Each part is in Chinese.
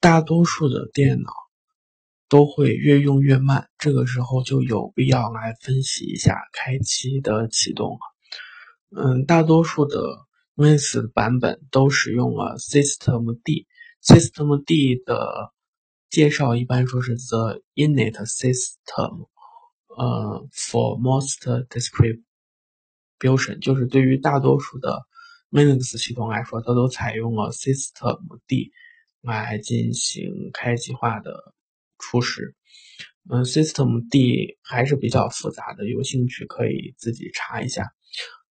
大多数的电脑都会越用越慢，这个时候就有必要来分析一下开机的启动了。嗯，大多数的 Windows 版本都使用了 System D，System D 的介绍一般说是 The Init System，呃，For most distribution，就是对于大多数的 Linux 系统来说，它都采用了 System D。来进行开机化的初始，嗯，System D 还是比较复杂的，有兴趣可以自己查一下。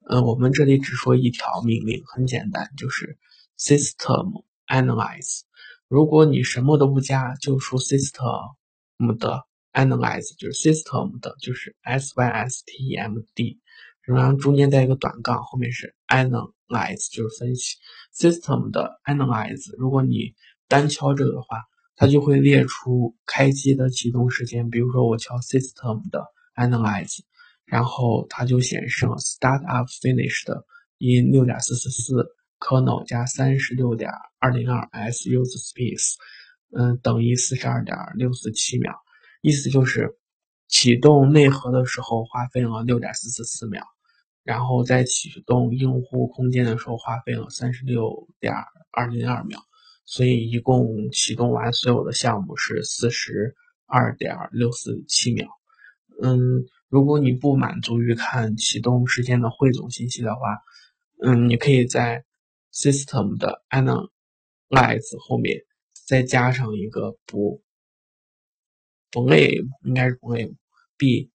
嗯，我们这里只说一条命令，很简单，就是 System Analyze。如果你什么都不加，就输 System 的 Analyze，就是 System 的，就是 S Y S T E M D，然后中间带一个短杠，后面是 Analyze，就是分析 System 的 Analyze。如果你单敲这个的话，它就会列出开机的启动时间。比如说我敲 System 的 Analyze，然后它就显示了 Start Up Finished in 六点四四四 kernel 加三十六点二零二 s use space，嗯，等于四十二点六四七秒。意思就是启动内核的时候花费了六点四四四秒，然后在启动用户空间的时候花费了三十六点二零二秒。所以一共启动完所有的项目是四十二点六四七秒。嗯，如果你不满足于看启动时间的汇总信息的话，嗯，你可以在 system 的 analyze 后面再加上一个不 blame，应该是 blame，b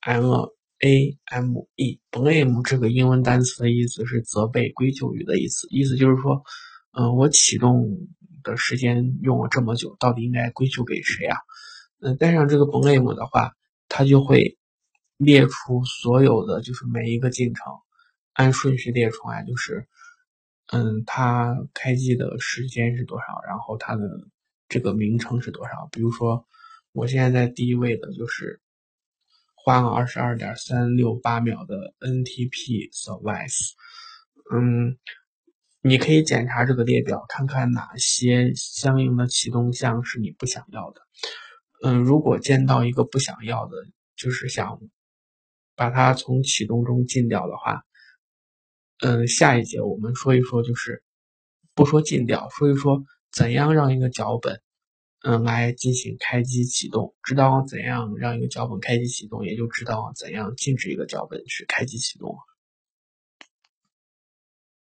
m a m e，blame 这个英文单词的意思是责备、归咎于的意思，意思就是说。嗯，我启动的时间用了这么久，到底应该归咎给谁啊？嗯，带上这个 blame 的话，它就会列出所有的，就是每一个进程，按顺序列出来，就是嗯，它开机的时间是多少，然后它的这个名称是多少。比如说，我现在在第一位的就是花了二十二点三六八秒的 NTP service，嗯。你可以检查这个列表，看看哪些相应的启动项是你不想要的。嗯，如果见到一个不想要的，就是想把它从启动中禁掉的话，嗯，下一节我们说一说，就是不说禁掉，说一说怎样让一个脚本，嗯，来进行开机启动。知道怎样让一个脚本开机启动，也就知道怎样禁止一个脚本去开机启动了。